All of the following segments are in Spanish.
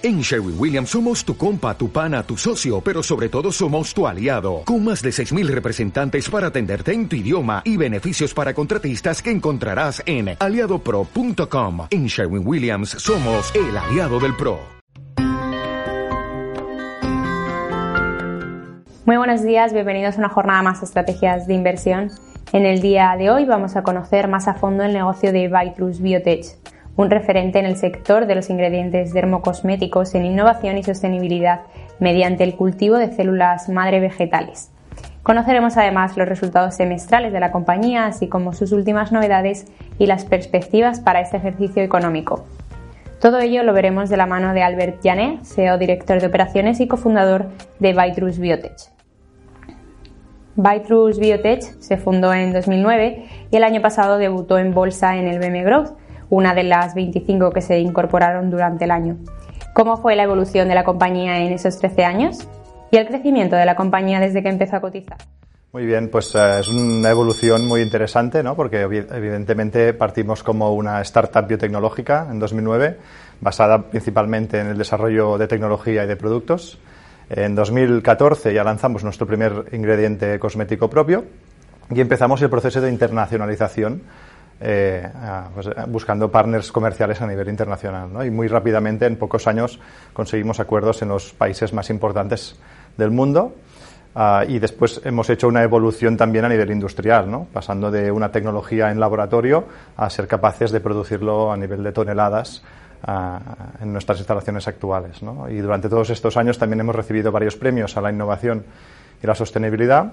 En Sherwin Williams somos tu compa, tu pana, tu socio, pero sobre todo somos tu aliado, con más de 6.000 representantes para atenderte en tu idioma y beneficios para contratistas que encontrarás en aliadopro.com. En Sherwin Williams somos el aliado del PRO. Muy buenos días, bienvenidos a una jornada más de estrategias de inversión. En el día de hoy vamos a conocer más a fondo el negocio de Vitrus Biotech un referente en el sector de los ingredientes dermocosméticos en innovación y sostenibilidad mediante el cultivo de células madre vegetales. Conoceremos además los resultados semestrales de la compañía, así como sus últimas novedades y las perspectivas para este ejercicio económico. Todo ello lo veremos de la mano de Albert Janet, CEO director de operaciones y cofundador de Vitrus Biotech. Vitrus Biotech se fundó en 2009 y el año pasado debutó en bolsa en el BM Growth, una de las 25 que se incorporaron durante el año. ¿Cómo fue la evolución de la compañía en esos 13 años? ¿Y el crecimiento de la compañía desde que empezó a cotizar? Muy bien, pues eh, es una evolución muy interesante, ¿no? Porque evidentemente partimos como una startup biotecnológica en 2009, basada principalmente en el desarrollo de tecnología y de productos. En 2014 ya lanzamos nuestro primer ingrediente cosmético propio y empezamos el proceso de internacionalización eh, pues, buscando partners comerciales a nivel internacional. ¿no? Y muy rápidamente, en pocos años, conseguimos acuerdos en los países más importantes del mundo. Uh, y después hemos hecho una evolución también a nivel industrial, pasando de una tecnología en laboratorio a ser capaces de producirlo a nivel de toneladas uh, en nuestras instalaciones actuales. Y durante todos estos años también hemos recibido varios premios a la innovación y la sostenibilidad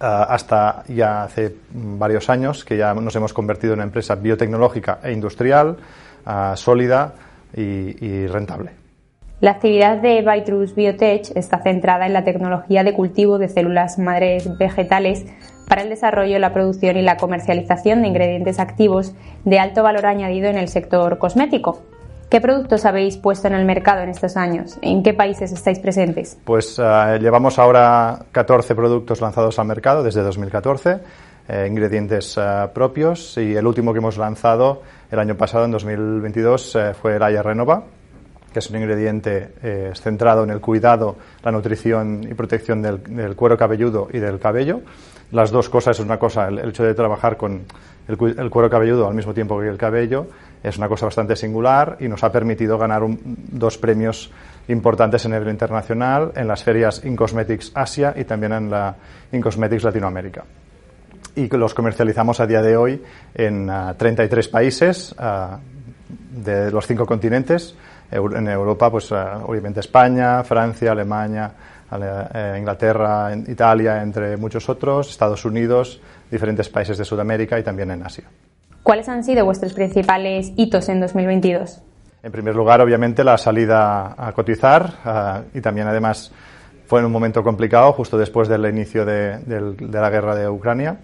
hasta ya hace varios años que ya nos hemos convertido en una empresa biotecnológica e industrial, eh, sólida y, rentable. La actividad de Vitrus Biotech está centrada en la tecnología de cultivo de células madres vegetales para el desarrollo, la producción y la comercialización de ingredientes activos de alto valor añadido en el sector cosmético. ¿Qué productos habéis puesto en el mercado en estos años? ¿En qué países estáis presentes? Pues eh, llevamos ahora 14 productos lanzados al mercado desde 2014, eh, ingredientes eh, propios y el último que hemos lanzado el año pasado, en 2022, fue el Aya Renova, que es un ingrediente centrado en el cuidado, la nutrición y protección del, cuero cabelludo y del cabello. Las dos cosas es una cosa, el, hecho de trabajar con el, el cuero cabelludo al mismo tiempo que el cabello es una cosa bastante singular y nos ha permitido ganar dos premios importantes en nivel internacional en las ferias Incosmetics Asia y también en la Incosmetics Latinoamérica. Y los comercializamos a día de hoy en 33 ah, países ah, de los cinco continentes. En Europa, pues ah, obviamente España, Francia, Alemania, eh, Inglaterra, Italia, entre muchos otros, Estados Unidos, diferentes países de Sudamérica y también en Asia. ¿Cuáles han sido vuestros principales hitos en 2022? En primer lugar, obviamente, la salida a cotizar y también, además, fue en un momento complicado, justo después del inicio de, la guerra de Ucrania,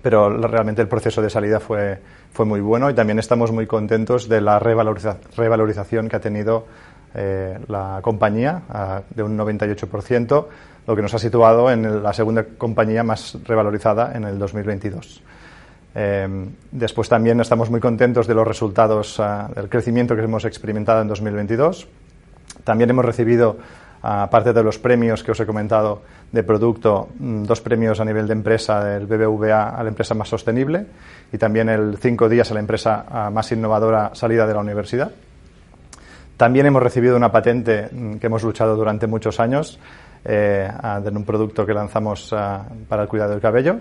pero realmente el proceso de salida fue, fue muy bueno y también estamos muy contentos de la revalorización que ha tenido eh, la compañía de un 98%, lo que nos ha situado en la segunda compañía más revalorizada en el 2022. Eh, después también estamos muy contentos de los resultados ah, del crecimiento que hemos experimentado en 2022. También hemos recibido, aparte de los premios que os he comentado de producto, mm, dos premios a nivel de empresa del BBVA a la empresa más sostenible y también el cinco días a la empresa ah, más innovadora salida de la universidad. También hemos recibido una patente mm, que hemos luchado durante muchos años eh, de un producto que lanzamos ah, para el cuidado del cabello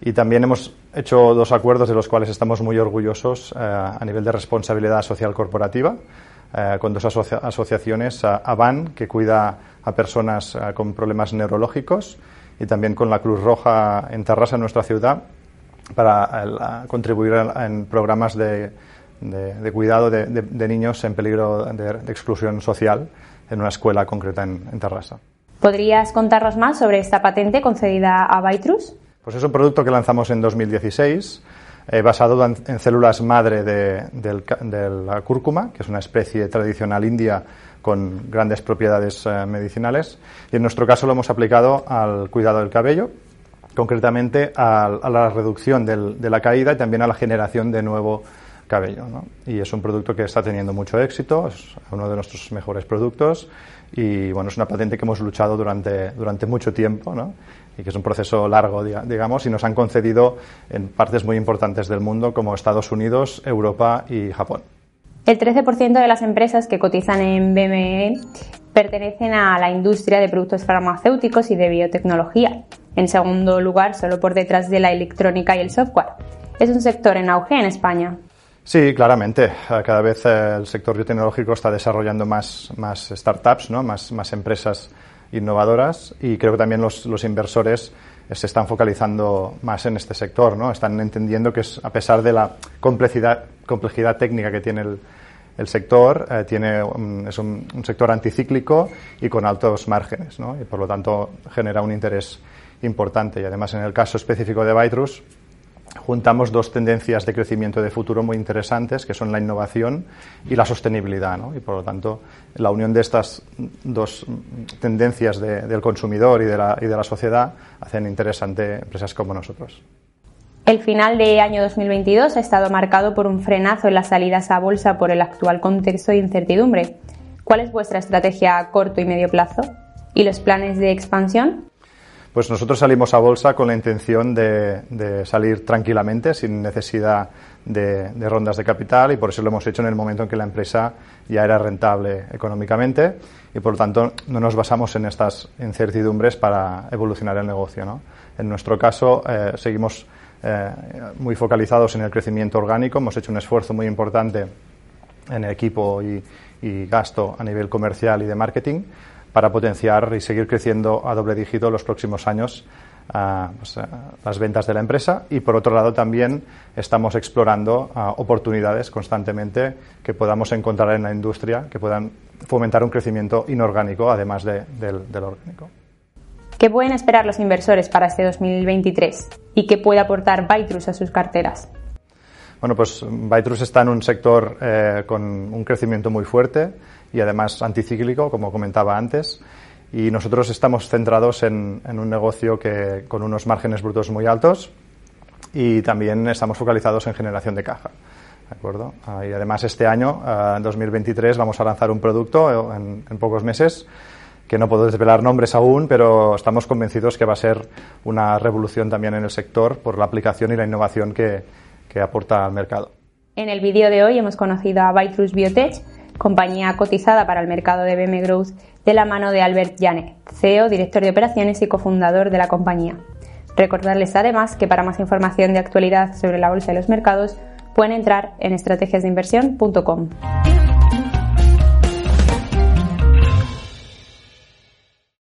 y también hemos hecho dos acuerdos de los cuales estamos muy orgullosos eh, a nivel de responsabilidad social corporativa eh, con dos asociaciones, AVAN, que cuida a personas eh, con problemas neurológicos, y también con la Cruz Roja en Terrassa, en nuestra ciudad, para contribuir en programas de, cuidado de, niños en peligro de, exclusión social en una escuela concreta en, en Terrassa. ¿Podrías contarnos más sobre esta patente concedida a Vitrus? Pues es un producto que lanzamos en 2016, eh, basado en, células madre de, la cúrcuma, que es una especie tradicional india con grandes propiedades eh, medicinales. Y en nuestro caso lo hemos aplicado al cuidado del cabello, concretamente a, la reducción de la caída y también a la generación de nuevo cabello. Y es un producto que está teniendo mucho éxito, es uno de nuestros mejores productos y bueno, es una patente que hemos luchado durante, durante mucho tiempo ¿no? y que es un proceso largo, digamos, y nos han concedido en partes muy importantes del mundo como Estados Unidos, Europa y Japón. El 13% de las empresas que cotizan en BME pertenecen a la industria de productos farmacéuticos y de biotecnología. En segundo lugar, solo por detrás de la electrónica y el software. Es un sector en auge en España. Sí, claramente. Eh, cada vez eh, el sector biotecnológico está desarrollando más, más startups, ¿no? más, más empresas innovadoras y creo que también los, los, inversores se están focalizando más en este sector. ¿no? Están entendiendo que es, a pesar de la complejidad, complejidad técnica que tiene el, el sector, eh, tiene es un, un, sector anticíclico y con altos márgenes ¿no? y por lo tanto genera un interés importante. Y además en el caso específico de Vitrus, juntamos dos tendencias de crecimiento de futuro muy interesantes, que son la innovación y la sostenibilidad. ¿no? Y por lo tanto, la unión de estas dos tendencias de, del consumidor y de, la, y de la sociedad hacen interesante empresas como nosotros. El final de año 2022 ha estado marcado por un frenazo en las salidas a bolsa por el actual contexto de incertidumbre. ¿Cuál es vuestra estrategia a corto y medio plazo? ¿Y los planes de expansión? Pues nosotros salimos a bolsa con la intención de, salir tranquilamente, sin necesidad de, rondas de capital, y por eso lo hemos hecho en el momento en que la empresa ya era rentable económicamente, y por lo tanto no nos basamos en estas incertidumbres para evolucionar el negocio. En nuestro caso, eh, seguimos eh, muy focalizados en el crecimiento orgánico, hemos hecho un esfuerzo muy importante en equipo y gasto a nivel comercial y de marketing para potenciar y seguir creciendo a doble dígito los próximos años uh, pues, uh, las ventas de la empresa y por otro lado también estamos explorando uh, oportunidades constantemente que podamos encontrar en la industria que puedan fomentar un crecimiento inorgánico además de, del, del orgánico. ¿Qué pueden esperar los inversores para este 2023 y qué puede aportar Bytrus a sus carteras? Bueno, pues Bytrus está en un sector eh, con un crecimiento muy fuerte y además anticíclico, como comentaba antes. Y nosotros estamos centrados en, en un negocio que, con unos márgenes brutos muy altos y también estamos focalizados en generación de caja. ¿De acuerdo? Uh, y además este año, uh, en 2023, vamos a lanzar un producto en, en, pocos meses que no puedo desvelar nombres aún, pero estamos convencidos que va a ser una revolución también en el sector por la aplicación y la innovación que, que aporta al mercado. En el vídeo de hoy hemos conocido a Bytrus Biotech, compañía cotizada para el mercado de BM Growth, de la mano de Albert Janek, CEO, director de operaciones y cofundador de la compañía. Recordarles además que para más información de actualidad sobre la bolsa y los mercados pueden entrar en estrategiasdeinversión.com.